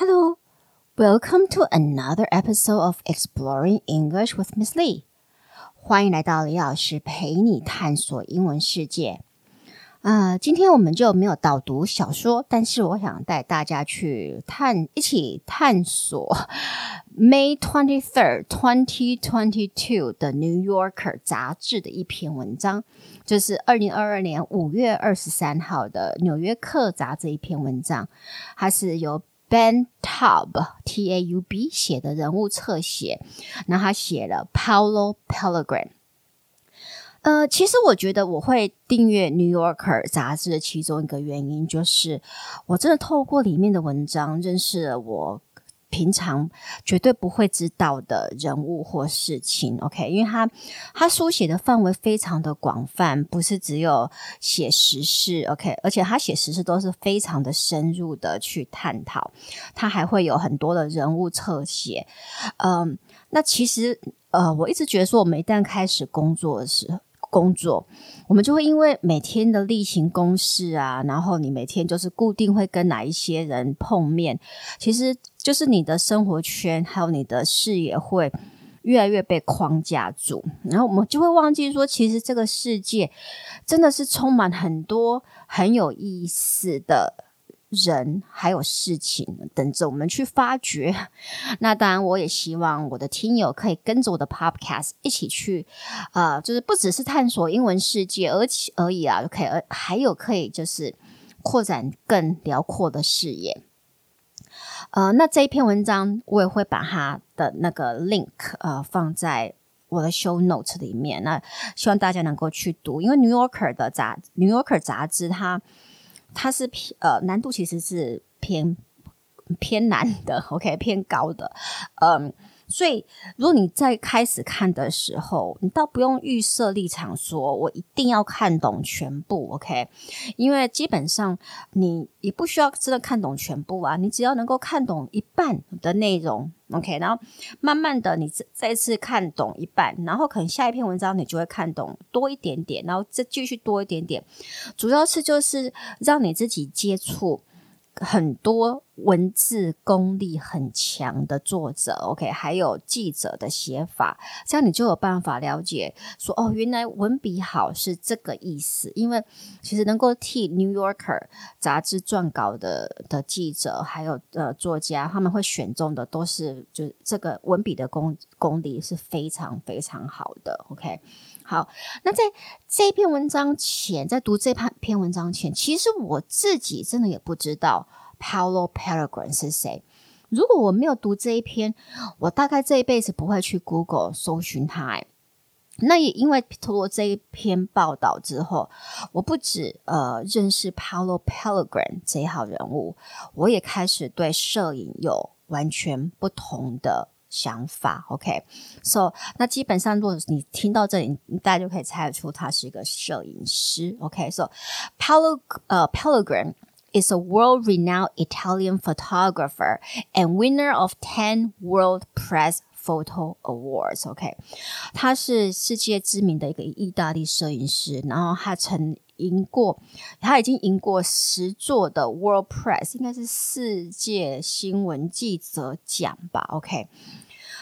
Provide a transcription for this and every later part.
Hello, welcome to another episode of Exploring English with Miss Lee. 欢迎来到李老师陪你探索英文世界。呃，今天我们就没有导读小说，但是我想带大家去探，一起探索 May twenty third, twenty twenty two 的 New Yorker 杂志的一篇文章，就是二零二二年五月二十三号的纽约客杂志一篇文章，它是由 Ben Taub T A U B 写的人物侧写，那他写了 Paulo Pellegrin。呃，其实我觉得我会订阅《New Yorker》杂志的其中一个原因，就是我真的透过里面的文章认识了我平常绝对不会知道的人物或事情。OK，因为他他书写的范围非常的广泛，不是只有写实事。OK，而且他写实事都是非常的深入的去探讨，他还会有很多的人物侧写。嗯，那其实呃，我一直觉得说，我们一旦开始工作的时候。工作，我们就会因为每天的例行公事啊，然后你每天就是固定会跟哪一些人碰面，其实就是你的生活圈还有你的视野会越来越被框架住，然后我们就会忘记说，其实这个世界真的是充满很多很有意思的。人还有事情等着我们去发掘。那当然，我也希望我的听友可以跟着我的 Podcast 一起去，呃，就是不只是探索英文世界，而且而已啊，可以，还有可以就是扩展更辽阔的视野。呃，那这一篇文章我也会把它的那个 link 呃放在我的 show notes 里面。那希望大家能够去读，因为 New Yorker 的杂 New Yorker 杂志它。它是偏呃难度其实是偏偏难的，OK 偏高的，嗯，所以如果你在开始看的时候，你倒不用预设立场，说我一定要看懂全部，OK，因为基本上你也不需要真的看懂全部啊，你只要能够看懂一半的内容。OK，然后慢慢的，你再再次看懂一半，然后可能下一篇文章你就会看懂多一点点，然后再继续多一点点，主要是就是让你自己接触。很多文字功力很强的作者，OK，还有记者的写法，这样你就有办法了解说，哦，原来文笔好是这个意思。因为其实能够替《New Yorker》杂志撰稿的的记者，还有呃作家，他们会选中的都是就是这个文笔的功功力是非常非常好的，OK。好，那在这篇文章前，在读这篇篇文章前，其实我自己真的也不知道 Paulo Pellegrin 是谁。如果我没有读这一篇，我大概这一辈子不会去 Google 搜寻他。那也因为通过这一篇报道之后，我不止呃认识 Paulo Pellegrin 这一号人物，我也开始对摄影有完全不同的。想法，OK，so，okay? 那基本上，如果你听到这里，大家就可以猜得出他是一个摄影师，OK，so，Paulo，呃，Pellegrin is a world-renowned Italian photographer and winner of ten World Press Photo Awards，OK，他是世界知名的一个意大利摄影师，然后他曾 赢过，他已经赢过十座的 World Press，应该是世界新闻记者奖吧？OK，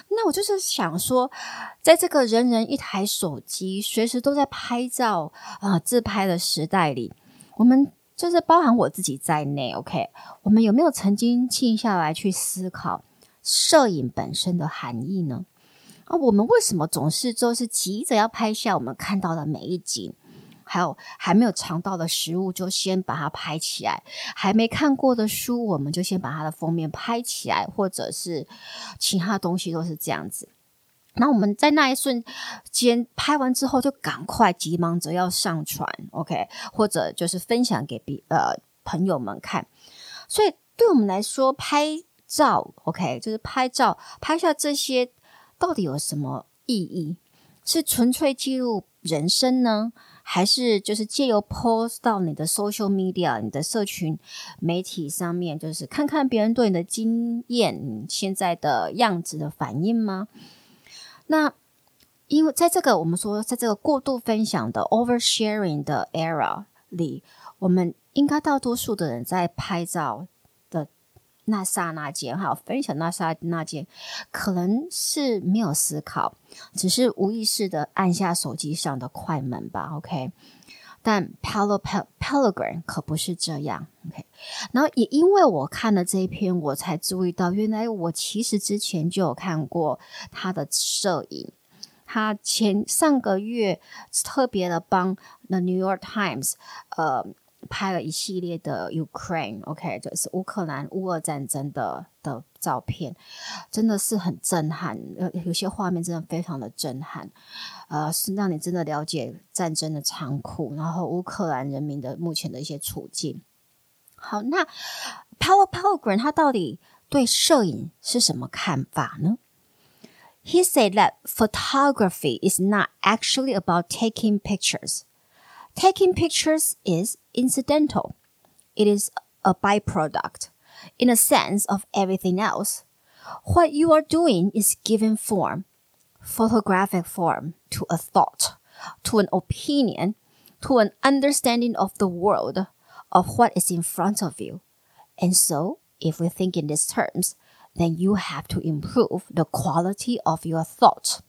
那我就是想说，在这个人人一台手机，随时都在拍照啊、自拍的时代里，我们就是包含我自己在内，OK，我们有没有曾经静下来去思考摄影本身的含义呢？啊，我们为什么总是就是急着要拍下我们看到的每一景？还有还没有尝到的食物，就先把它拍起来；还没看过的书，我们就先把它的封面拍起来，或者是其他东西都是这样子。那我们在那一瞬间拍完之后，就赶快急忙着要上传，OK，或者就是分享给别呃朋友们看。所以对我们来说，拍照 OK，就是拍照拍下这些到底有什么意义？是纯粹记录人生呢？还是就是借由 post 到你的 social media、你的社群媒体上面，就是看看别人对你的经验、你现在的样子的反应吗？那因为在这个我们说，在这个过度分享的 oversharing 的 era 里，我们应该大多数的人在拍照那刹那间，哈，分享那刹那间，可能是没有思考，只是无意识的按下手机上的快门吧。OK，但 Paulo Pellegrin 可不是这样。OK，然后也因为我看了这一篇，我才注意到，原来我其实之前就有看过他的摄影。他前上个月特别的帮 The New York Times，呃。拍了一系列的 Ukraine，OK，就是乌克兰乌俄战争的的照片，真的是很震撼。呃，有些画面真的非常的震撼，呃，是让你真的了解战争的残酷，然后乌克兰人民的目前的一些处境。好，那 Power Pelgrin 他到底对摄影是什么看法呢？He said that photography is not actually about taking pictures. Taking pictures is incidental. It is a byproduct in a sense of everything else. What you are doing is giving form, photographic form to a thought, to an opinion, to an understanding of the world, of what is in front of you. And so, if we think in these terms, then you have to improve the quality of your thought.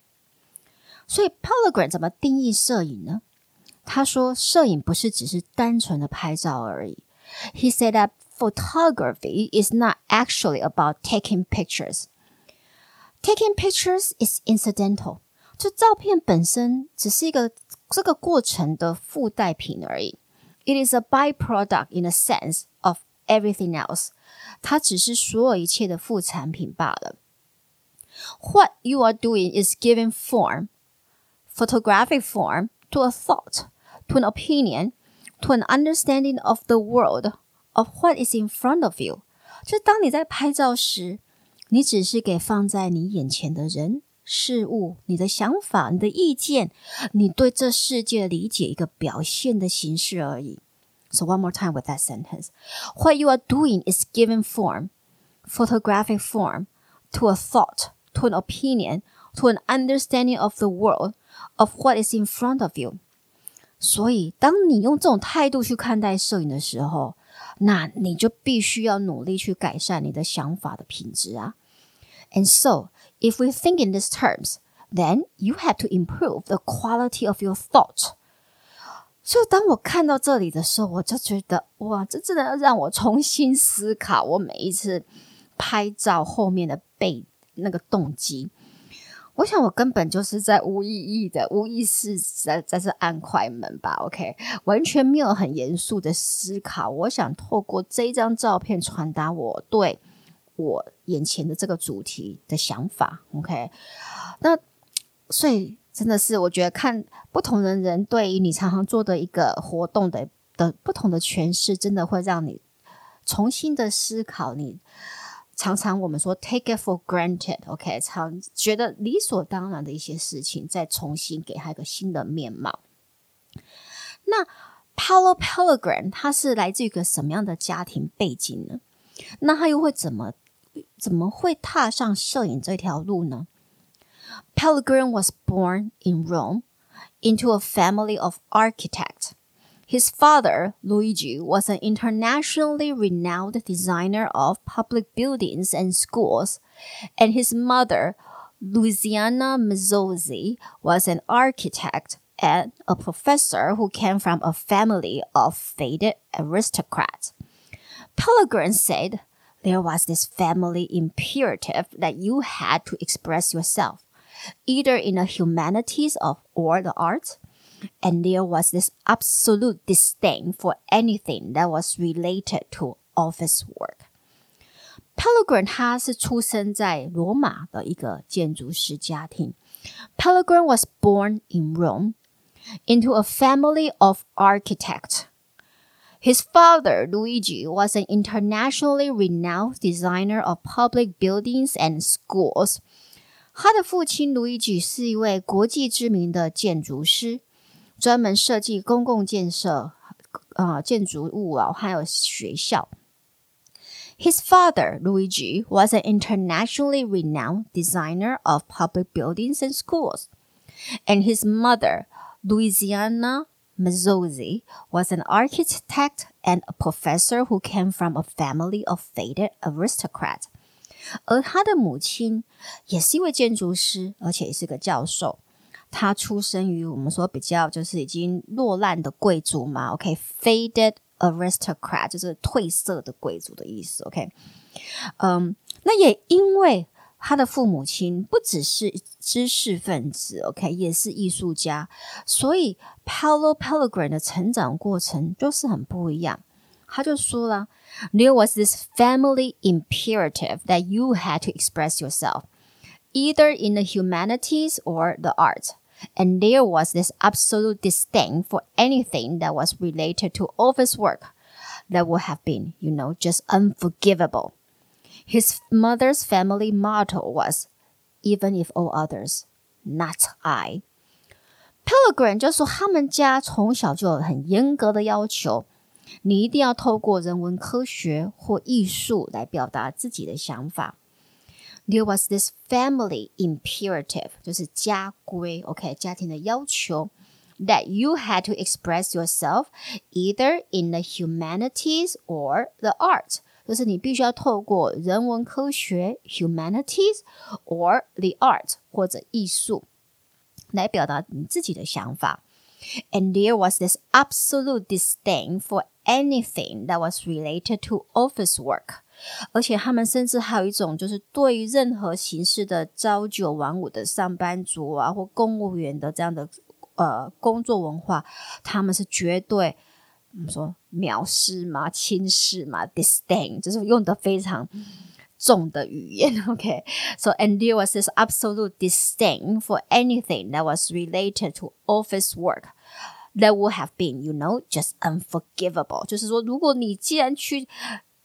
所以 Pellegrin 怎么定义摄影呢？ 他说：“摄影不是只是单纯的拍照而已。” He said that photography is not actually about taking pictures. Taking pictures is incidental. 这照片本身只是一个这个过程的附带品而已。It is a byproduct in a sense of everything else. 它只是所有一切的副产品罢了。What you are doing is giving form, photographic form, to a thought. to an opinion, to an understanding of the world, of what is in front of you。就当你在拍照时，你只是给放在你眼前的人、事物、你的想法、你的意见、你对这世界的理解一个表现的形式而已。So one more time with that sentence. What you are doing is giving form, photographic form, to a thought, to an opinion, to an understanding of the world, of what is in front of you. 所以，当你用这种态度去看待摄影的时候，那你就必须要努力去改善你的想法的品质啊。And so, if we think in these terms, then you have to improve the quality of your thought. 所以，当我看到这里的时候，我就觉得，哇，这真的要让我重新思考我每一次拍照后面的背那个动机。我想，我根本就是在无意义的、无意识在在这按快门吧，OK，完全没有很严肃的思考。我想透过这张照片传达我对我眼前的这个主题的想法，OK。那所以真的是，我觉得看不同的人对于你常常做的一个活动的的不同的诠释，真的会让你重新的思考你。常常我们说 take it for granted，OK，常觉得理所当然的一些事情，再重新给他一个新的面貌。那 Paulo Pellegrin 他是来自于一个什么样的家庭背景呢？那他又会怎么怎么会踏上摄影这条路呢？Pellegrin was born in Rome into a family of architects. His father, Luigi, was an internationally renowned designer of public buildings and schools, and his mother, Louisiana Mazzozzi, was an architect and a professor who came from a family of faded aristocrats. Pellegrin said there was this family imperative that you had to express yourself, either in the humanities of or the arts and there was this absolute disdain for anything that was related to office work. Pellegrin 他是出生在罗马的一个建筑师家庭。Pellegrin was born in Rome into a family of architects. His father, Luigi, was an internationally renowned designer of public buildings and schools. 他的父亲 Luigi 是一位国际知名的建筑师。 专门设计公共建设，呃，建筑物啊，还有学校。His father, Luigi, was an internationally renowned designer of public buildings and schools, and his mother, Louisiana Mazzozzi was an architect and a professor who came from a family of faded aristocrat。而他的母亲也是一位建筑师，而且也是个教授。 他出生于我们说比较就是已经落难的贵族嘛，OK，faded aristocrat 就是褪色的贵族的意思，OK。嗯，那也因为他的父母亲不只是知识分子，OK，也是艺术家，所以 Paulo Pellegrin 的成长过程就是很不一样。他就说了，There was this family imperative that you had to express yourself, either in the humanities or the arts. And there was this absolute disdain for anything that was related to office work that would have been, you know, just unforgivable. His mother's family motto was, even if all others, not I. Pellegrin 就说他们家从小就有很严格的要求，你一定要透过人文科学或艺术来表达自己的想法。 There was this family imperative，就是家规，OK，家庭的要求。That you had to express yourself either in the humanities or the arts。就是你必须要透过人文科学 （humanities） or the art 或者艺术来表达你自己的想法。And there was this absolute disdain for anything that was related to office work。 而且他们甚至还有一种，就是对于任何形式的朝九晚五的上班族啊，或公务员的这样的呃工作文化，他们是绝对。我们说藐视嘛、轻视嘛，disdain 就是用的非常重的语言。OK，so、okay? and there was this absolute disdain for anything that was related to office work that would have been, you know, just unforgivable。就是说，如果你既然去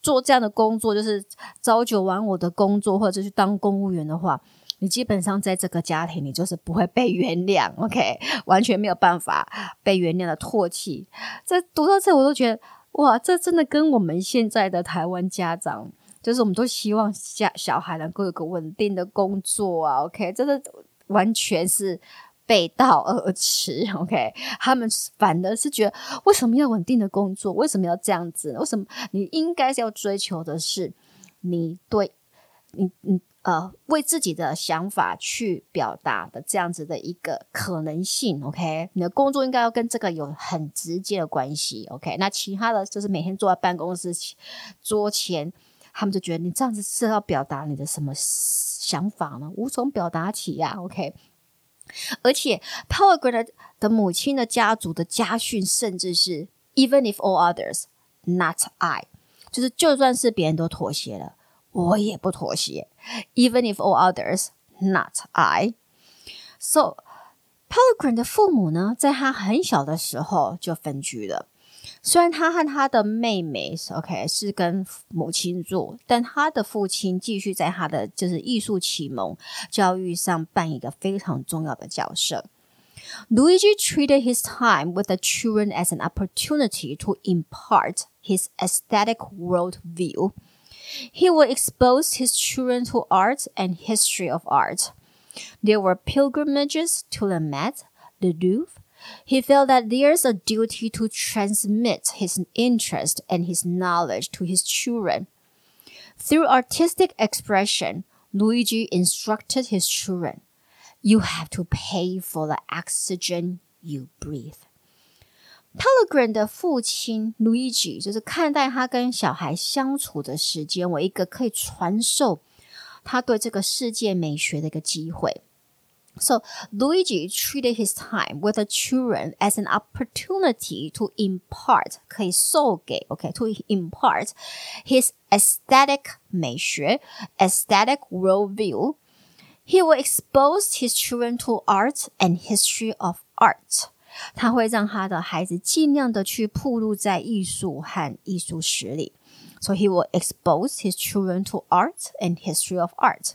做这样的工作，就是朝九晚五的工作，或者去当公务员的话。你基本上在这个家庭，你就是不会被原谅，OK，完全没有办法被原谅的唾弃。这读到这，我都觉得哇，这真的跟我们现在的台湾家长，就是我们都希望家小孩能够有个稳定的工作啊，OK，真的完全是背道而驰，OK。他们反而是觉得，为什么要稳定的工作？为什么要这样子？为什么你应该是要追求的是你对你你。呃，为自己的想法去表达的这样子的一个可能性，OK？你的工作应该要跟这个有很直接的关系，OK？那其他的就是每天坐在办公室桌前，他们就觉得你这样子是要表达你的什么想法呢？无从表达起呀，OK？而且 Pellegrin 的母亲的家族的家训，甚至是 Even if all others, not I，就是就算是别人都妥协了。我也不妥协，even if all others, not I. So, Pellegrin 的父母呢，在他很小的时候就分居了。虽然他和他的妹妹，OK，是跟母亲住，但他的父亲继续在他的就是艺术启蒙教育上扮演一个非常重要的角色。Luigi treated his time with the children as an opportunity to impart his aesthetic worldview. He would expose his children to art and history of art. There were pilgrimages to the Met, the Louvre. He felt that there's a duty to transmit his interest and his knowledge to his children. Through artistic expression, Luigi instructed his children, you have to pay for the oxygen you breathe. Pellegrin 的父亲 Luigi 就是看待他跟小孩相处的时间为一个可以传授他对这个世界美学的一个机会。 So Luigi treated his time with the children as an opportunity to impart 可以授给 OK to impart his aesthetic 美学 aesthetic worldview. He will expose his children to art and history of art. 他会让他的孩子尽量的去暴露在艺术和艺术史里，so he will expose his children to art and history of art.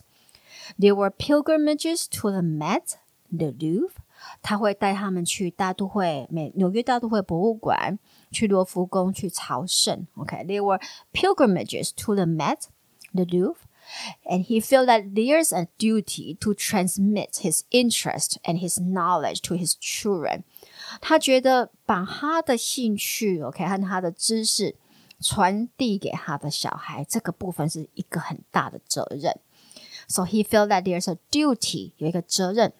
There were pilgrimages to the Met, the Louvre. 他会带他们去大都会美纽约大都会博物馆，去罗浮宫去朝圣。Okay, there were pilgrimages to the Met, the Louvre. And he felt that there's a duty to transmit his interest and his knowledge to his children. 他觉得把他的兴趣，OK，和他的知识传递给他的小孩，这个部分是一个很大的责任。 So he felt that there's a duty，有一个责任，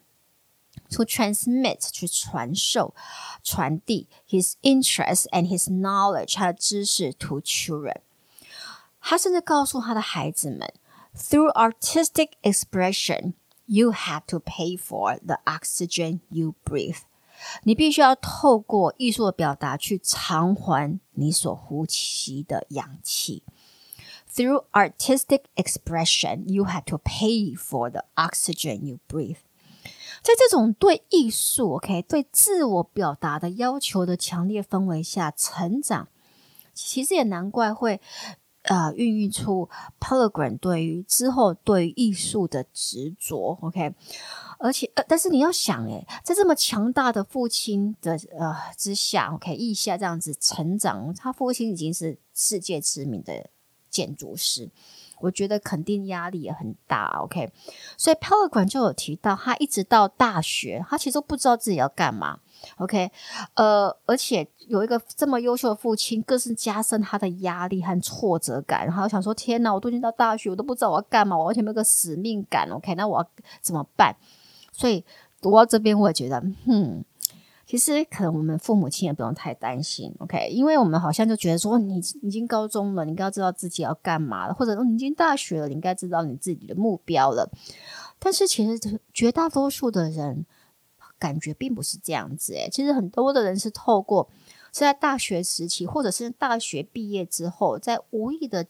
to transmit，去传授、传递 his interest and his knowledge，他的知识 to children。他甚至告诉他的孩子们，through artistic expression，you have to pay for the oxygen you breathe。你必须要透过艺术的表达去偿还你所呼吸的氧气。 Through artistic expression, you have to pay for the oxygen you breathe. 在这种对艺术，OK，对自我表达的要求的强烈氛围下成长，其实也难怪会呃孕育出 Pellegrin 对于之后对于艺术的执着，OK。而且呃，但是你要想，诶，在这么强大的父亲的呃之下，OK，意下这样子成长，他父亲已经是世界知名的。建筑师，我觉得肯定压力也很大。OK，所以潘伟管就有提到，他一直到大学，他其实都不知道自己要干嘛。OK，呃，而且有一个这么优秀的父亲，更是加深他的压力和挫折感。然后想说：天哪，我都已经到大学，我都不知道我要干嘛，我完全没有个使命感。OK，那我要怎么办？所以读到这边，我也觉得，嗯。其实可能我们父母亲也不用太担心，OK？因为我们好像就觉得说，你已经高中了，你应该知道自己要干嘛了，或者说你已经大学了，你应该知道你自己的目标了。但是其实绝大多数的人感觉并不是这样子，诶，其实很多的人是透过是在大学时期，或者是大学毕业之后，在无意的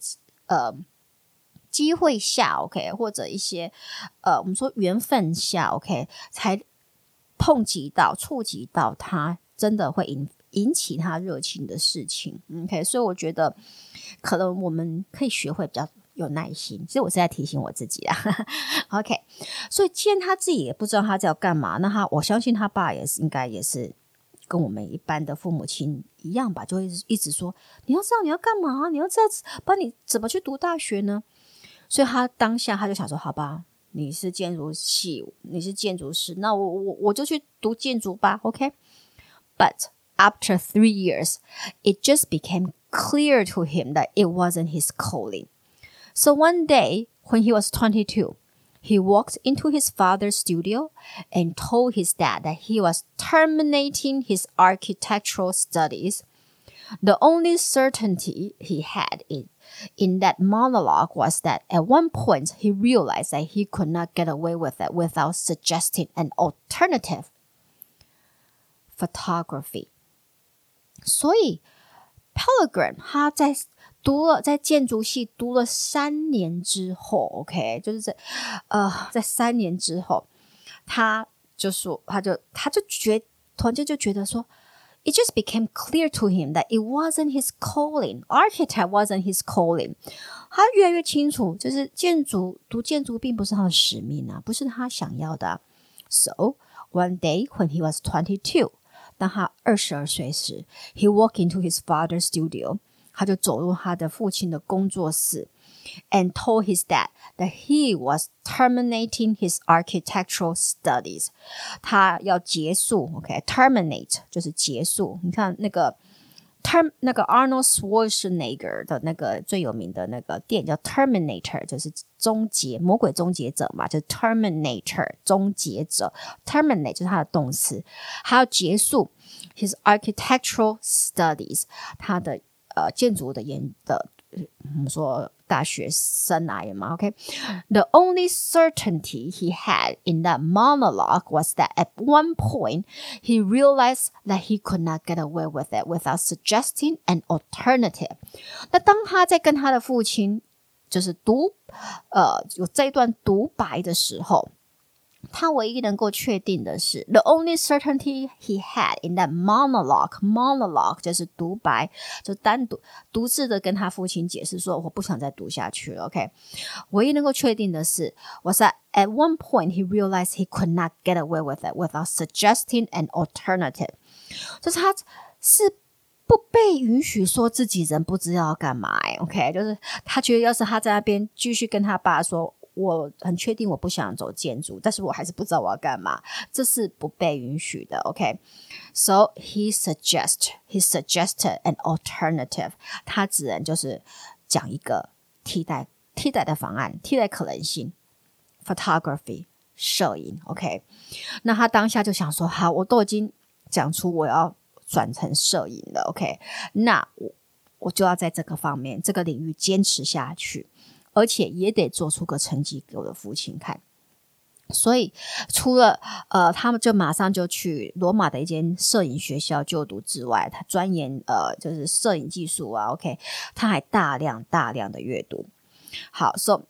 呃机会下，OK？或者一些呃我们说缘分下，OK？才。碰及到、触及到他，真的会引引起他热情的事情。OK，所以我觉得可能我们可以学会比较有耐心。其实我是在提醒我自己啊。OK，所以既然他自己也不知道他在要干嘛，那他我相信他爸也是应该也是跟我们一般的父母亲一样吧，就会一直说你要知道你要干嘛，你要知道帮你怎么去读大学呢？所以他当下他就想说，好吧。你是建筑系，你是建筑师，那我我我就去读建筑吧，OK？But after three years, it just became clear to him that it wasn't his calling. So one day, when he was twenty-two, he walked into his father's studio and told his dad that he was terminating his architectural studies. The only certainty he had in in that monologue was that at one point he realized that he could not get away with it without suggesting an alternative photography. 所以 Pellegrin 他在读了在建筑系读了三年之后，OK，就是在呃在三年之后，他就说他就他就觉突然间就觉得说。 It just became clear to him that it wasn't his calling. Architect wasn't his calling. 他越来越清楚，就是建筑读建筑并不是他的使命啊，不是他想要的。So one day when he was twenty-two，当他二十二岁时，he walked into his father's studio，他就走入他的父亲的工作室。 and told his dad that he was terminating his architectural studies。他要结束，OK，terminate、okay? 就是结束。你看那个 term 那个 Arnold Schwarzenegger 的那个最有名的那个电影叫 Terminator，就是终结魔鬼终结者嘛，就是 Terminator 终结者。Terminate 就是他的动词，他要结束 his architectural studies，他的呃建筑的研的。 我们说大学生涯嘛，OK？The only certainty he had in that monologue was that at one point he realized that he could not get away with it without suggesting an alternative。那当他在跟他的父亲就是读呃有这一段独白的时候。 他唯一能够确定的是，the only certainty he had in that monologue，monologue 就是独白，就单独独自的跟他父亲解释说，我不想再读下去了。OK，唯一能够确定的是，was that at one point he realized he could not get away with it without suggesting an alternative，就是他是不被允许说自己人不知道要干嘛。OK，就是他觉得要是他在那边继续跟他爸说。我很确定我不想走建筑，但是我还是不知道我要干嘛，这是不被允许的。OK，so he suggest he suggested an alternative，他只能就是讲一个替代替代的方案，替代可能性，photography 摄影。OK，那他当下就想说，好，我都已经讲出我要转成摄影了。OK，那我我就要在这个方面这个领域坚持下去。而且也得做出个成绩给我的父亲看，所以除了呃，他们就马上就去罗马的一间摄影学校就读之外，他钻研呃，就是摄影技术啊。OK，他还大量大量的阅读。好，So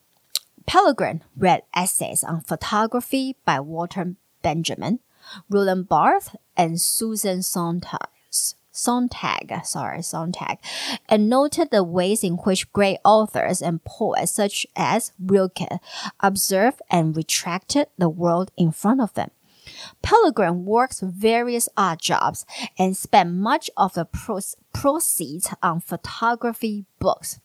Pellegrin read essays on photography by Walter Benjamin, Roland Barthes, and Susan Sontag. Sontag, sorry, Sontag, and noted the ways in which great authors and poets such as Rilke observed and retracted the world in front of them. Pellegrin worked various odd jobs and spent much of the proceeds on photography books.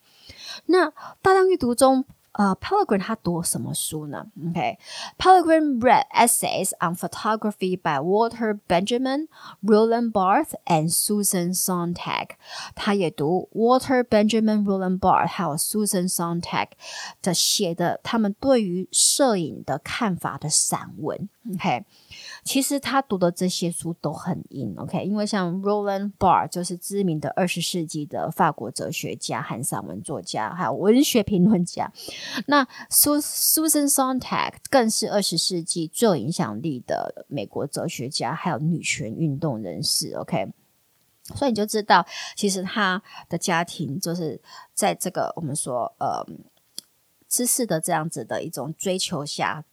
那大量阅读中。 呃、uh,，Pellegrin 他读什么书呢？OK，Pellegrin、okay. read essays on photography by Walter Benjamin, Roland Barthes and Susan Sontag。他也读 Walter Benjamin, Roland Barthes 还有 Susan Sontag 的写的他们对于摄影的看法的散文。OK。 其实他读的这些书都很硬，OK，因为像 Roland Bar 就是知名的二十世纪的法国哲学家和散文作家，还有文学评论家。那 Susan Sontag 更是二十世纪最有影响力的美国哲学家，还有女权运动人士，OK。所以你就知道，其实他的家庭就是在这个我们说呃知识的这样子的一种追求下，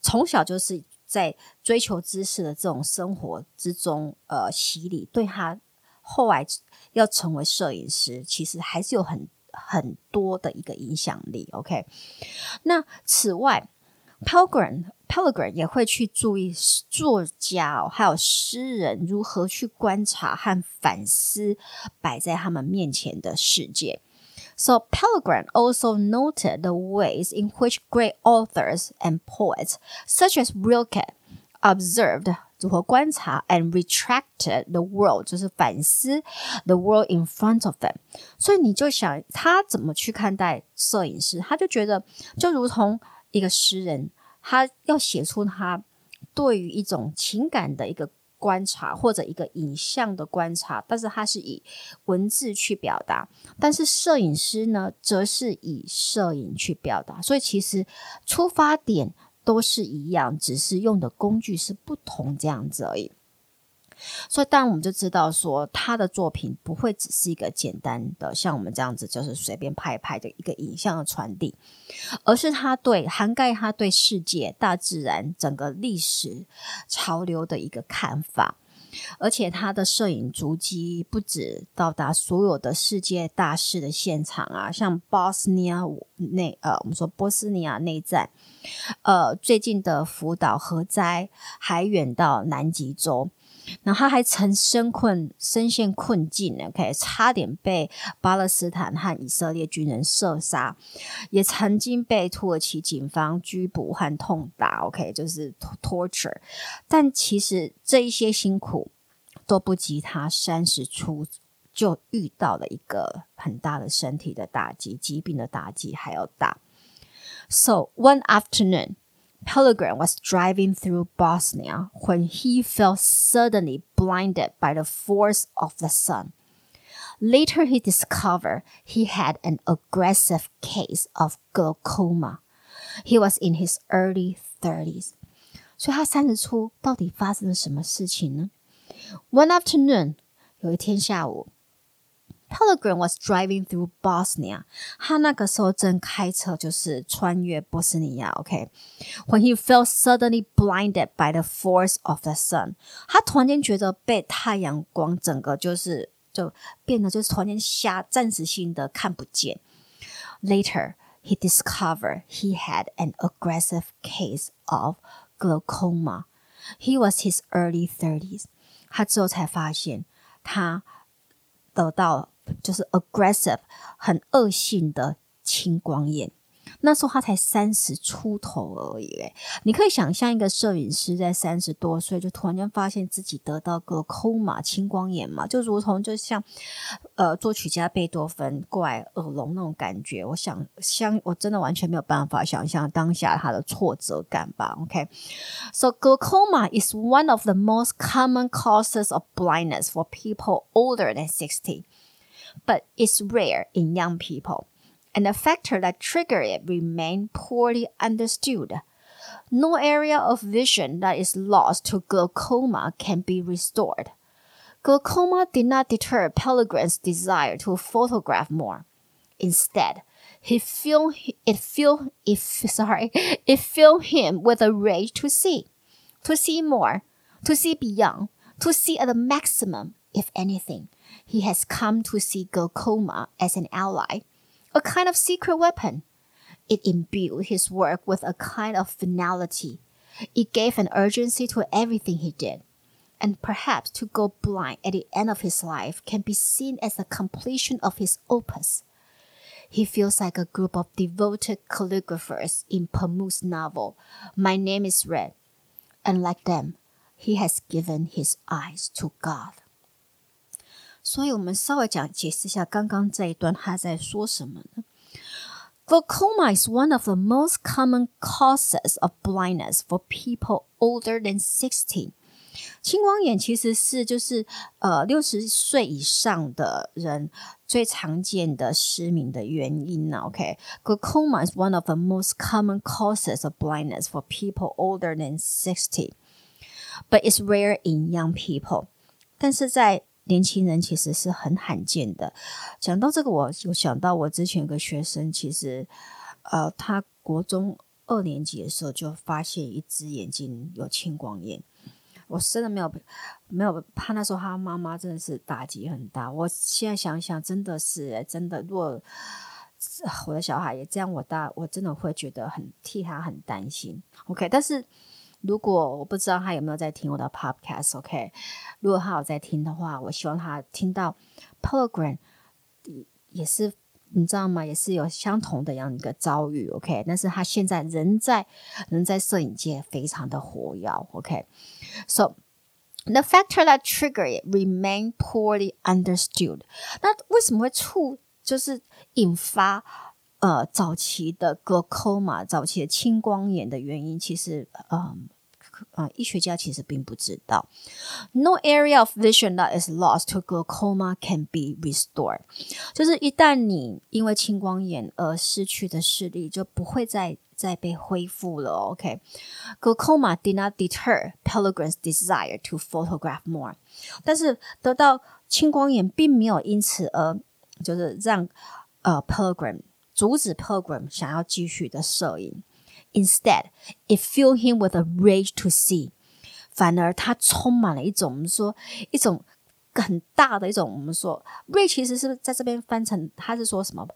从小就是。在追求知识的这种生活之中，呃，洗礼对他后来要成为摄影师，其实还是有很很多的一个影响力。OK，那此外，Pelgrin Pelgrin 也会去注意作家哦，还有诗人如何去观察和反思摆在他们面前的世界。So Pellegrin also noted the ways in which great authors and poets, such as Rilke, observed 如何观察 and retracted the world，就是反思 the world in front of them。所以你就想他怎么去看待摄影师？他就觉得就如同一个诗人，他要写出他对于一种情感的一个。 观察或者一个影像的观察，但是它是以文字去表达；但是摄影师呢，则是以摄影去表达。所以其实出发点都是一样，只是用的工具是不同这样子而已。所以，当然我们就知道说，他的作品不会只是一个简单的像我们这样子，就是随便拍一拍的一个影像的传递，而是他对涵盖他对世界、大自然、整个历史潮流的一个看法。而且，他的摄影足迹不止到达所有的世界大事的现场啊，像波斯尼亚内呃，我们说波斯尼亚内战，呃，最近的福岛核灾，还远到南极洲。然后他还曾身困、身陷困境呢，OK，差点被巴勒斯坦和以色列军人射杀，也曾经被土耳其警方拘捕和痛打，OK，就是 torture。但其实这一些辛苦都不及他三十出就遇到了一个很大的身体的打击、疾病的打击还要大。So one afternoon. Pellegrin was driving through Bosnia when he felt suddenly blinded by the force of the sun. Later, he discovered he had an aggressive case of glaucoma. He was in his early thirties. 所以他三十出，到底发生了什么事情呢？One afternoon，有一天下午。 Pellegrin was driving through Bosnia，他那个时候正开车，就是穿越波斯尼亚。OK，when、okay? he felt suddenly blinded by the force of the sun，他突然间觉得被太阳光整个就是就变得就是突然间瞎，暂时性的看不见。Later he discovered he had an aggressive case of glaucoma. He was his early thirties，他之后才发现他得到。 就是 aggressive 很恶性的青光眼，那时候他才三十出头而已，诶，你可以想象一个摄影师在三十多岁就突然间发现自己得到个抠马青光眼嘛，就如同就像呃作曲家贝多芬过来耳聋那种感觉。我想像，我真的完全没有办法想象当下他的挫折感吧。OK，so glaucoma is one of the most common causes of blindness for people older than sixty, but it's rare in young people. and the factor that trigger it remain poorly understood. No area of vision that is lost to glaucoma can be restored. Glaucoma did not deter Pellegrin's desire to photograph more. Instead, he filled it filled if sorry, it filled him with a rage to see, to see more, to see beyond, to see at the maximum, if anything. He has come to see glaucoma as an ally a kind of secret weapon. It imbued his work with a kind of finality. It gave an urgency to everything he did. And perhaps to go blind at the end of his life can be seen as the completion of his opus. He feels like a group of devoted calligraphers in Pamu's novel, My Name is Red. And like them, he has given his eyes to God. 所以我们稍微讲解释一下刚刚这一段他在说什么呢？Glaucoma is one of the most common causes of blindness for people older than sixty。青光眼其实是就是呃六十岁以上的人最常见的失明的原因呢。OK，Glaucoma is one of the most common causes of blindness for people older than sixty，but it's rare in young people。但是在 年轻人其实是很罕见的。讲到这个，我有想到我之前有个学生，其实，呃，他国中二年级的时候就发现一只眼睛有青光眼。我真的没有没有，他那时候他妈妈真的是打击很大。我现在想想，真的是真的，如果我的小孩也这样，我大我真的会觉得很替他很担心。OK，但是。如果我不知道他有没有在听我的 podcast，OK？如果他有在听的话，我希望他听到 Pellegrin 也是你知道吗？也是有相同的样一个遭遇，OK？但是他现在仍在仍在摄影界非常的活跃，OK？So the factor that trigger it remain poorly understood。那为什么会触就是引发？呃，早期的 glaucoma，早期的青光眼的原因，其实，嗯，呃，医学家其实并不知道。No area of vision that is lost to glaucoma can be restored。就是一旦你因为青光眼而失去的视力，就不会再再被恢复了。OK，glaucoma did not deter Pellegrin's desire to photograph more。但是得到青光眼，并没有因此而就是让呃 Pellegrin 阻止 Pellegrin 想要继续的摄影，Instead, it filled him with a rage to see。反而他充满了一种我们说一种很大的一种我们说 rage 其实是在这边翻成他是说什么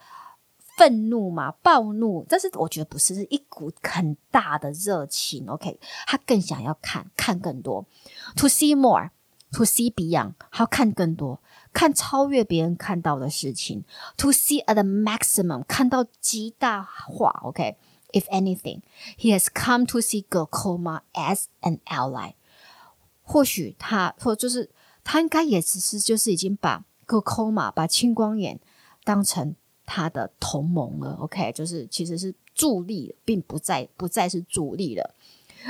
愤怒嘛，暴怒，但是我觉得不是，是一股很大的热情。OK，他更想要看看更多，to see more，to see beyond，他要看更多。看超越别人看到的事情，to see at the maximum，看到极大化。OK，if anything，he has come to see glaucoma as an ally。或许他或就是他应该也只是就是已经把 glaucoma 把青光眼当成他的同盟了。OK，就是其实是助力，并不再不再是主力了。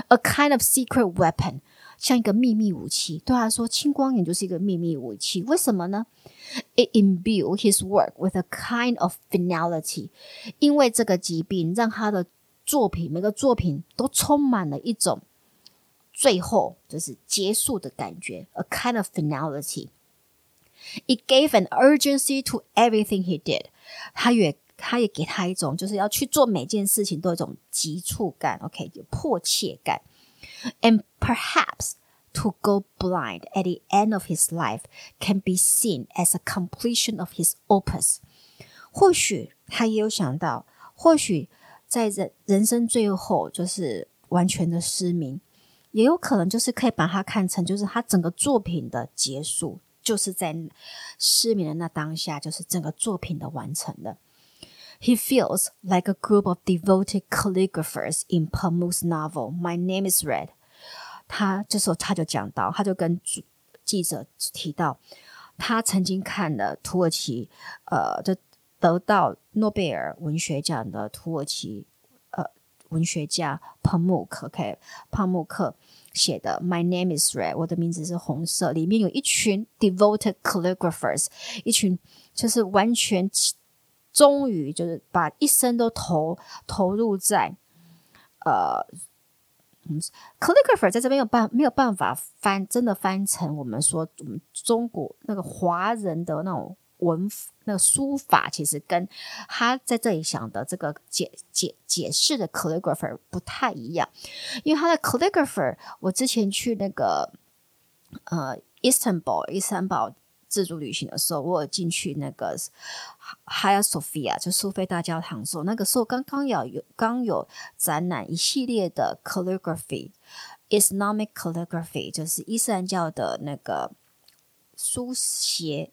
A kind of secret weapon。像一个秘密武器，对他说，青光眼就是一个秘密武器。为什么呢？It imbued his work with a kind of finality，因为这个疾病让他的作品每个作品都充满了一种最后就是结束的感觉，a kind of finality。It gave an urgency to everything he did。他也他也给他一种就是要去做每件事情都有一种急促感，OK，有迫切感。And perhaps to go blind at the end of his life can be seen as a completion of his opus。或许他也有想到，或许在人人生最后就是完全的失明，也有可能就是可以把它看成就是他整个作品的结束，就是在失明的那当下，就是整个作品的完成了。 He feels like a group of devoted calligraphers in Pamuk's novel My Name Is Red。他这时候他就讲到，他就跟记者提到，他曾经看了土耳其，呃，就得到诺贝尔文学奖的土耳其，呃，文学家帕慕克，OK，帕慕克写的《My Name Is Red》，我的名字是红色，里面有一群 devoted calligraphers，一群就是完全。 终于就是把一生都投投入在，呃，嗯，calligrapher 在这边有办没有办法翻，真的翻成我们说我们中国那个华人的那种文那个书法，其实跟他在这里想的这个解解解释的 calligrapher 不太一样，因为他的 calligrapher，我之前去那个呃伊斯坦堡，伊斯坦堡。自助旅行的时候，我有进去那个 Hagia Sophia，就苏菲大教堂的时候，那个时候刚刚有有刚有展览一系列的 calligraphy，Islamic calligraphy，就是伊斯兰教的那个书写，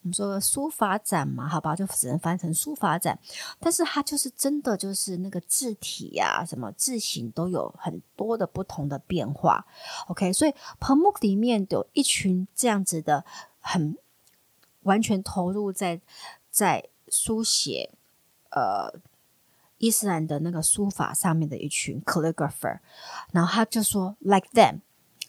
我们说书法展嘛，好吧，就只能翻成书法展。但是它就是真的就是那个字体呀、什么字形都有很多的不同的变化。OK，所以 Pamuk 里面有一群这样子的。很完全投入在在书写呃伊斯兰的那个书法上面的一群 calligrapher，然后他就说，like them,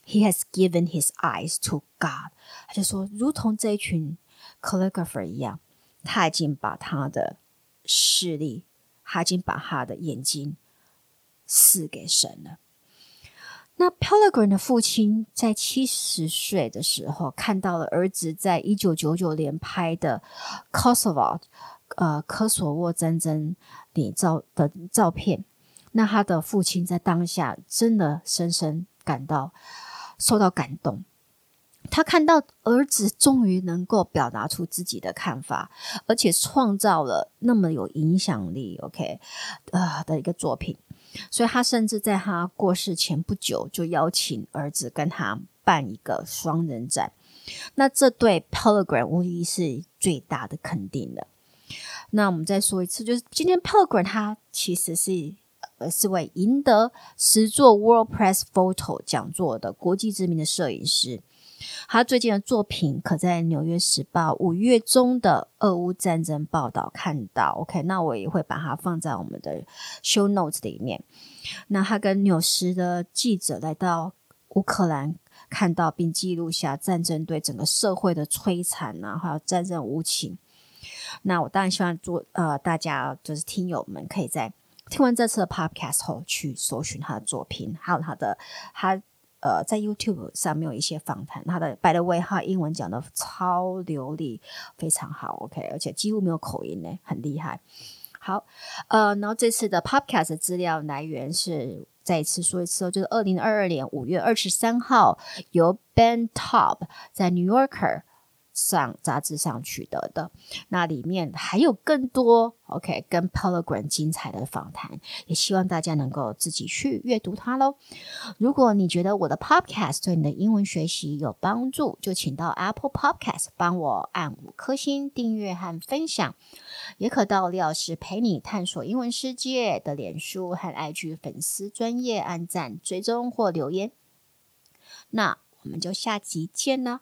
he has given his eyes to God。他就说，如同这一群 calligrapher 一样，他已经把他的视力，他已经把他的眼睛赐给神了。那 Pellegrin 的父亲在七十岁的时候，看到了儿子在一九九九年拍的 Kosovo，呃，科索沃战争里照的照片。那他的父亲在当下真的深深感到受到感动。他看到儿子终于能够表达出自己的看法，而且创造了那么有影响力，OK，呃的一个作品。所以他甚至在他过世前不久，就邀请儿子跟他办一个双人展。那这对 Pellegrin 无疑是最大的肯定的。那我们再说一次，就是今天 Pellegrin 他其实是呃是位赢得十座 World Press Photo 讲座的国际知名的摄影师。他最近的作品可在《纽约时报》五月中的俄乌战争报道看到。OK，那我也会把它放在我们的 show notes 里面。那他跟纽时的记者来到乌克兰，看到并记录下战争对整个社会的摧残啊，还有战争无情。那我当然希望做呃，大家就是听友们可以在听完这次的 podcast 后去搜寻他的作品，还有他的他。呃，在 YouTube 上面有一些访谈，他的 By the way，他英文讲的超流利，非常好，OK，而且几乎没有口音呢，很厉害。好，呃，然后这次的 Podcast 资料来源是再一次说一次哦，就是二零二二年五月二十三号由 Ben Top 在 New Yorker。上杂志上取得的，那里面还有更多 OK 跟 Pellegrin 精彩的访谈，也希望大家能够自己去阅读它喽。如果你觉得我的 Podcast 对你的英文学习有帮助，就请到 Apple Podcast 帮我按五颗星订阅和分享，也可到李老师陪你探索英文世界的脸书和 IG 粉丝专业按赞、追踪或留言。那我们就下集见了。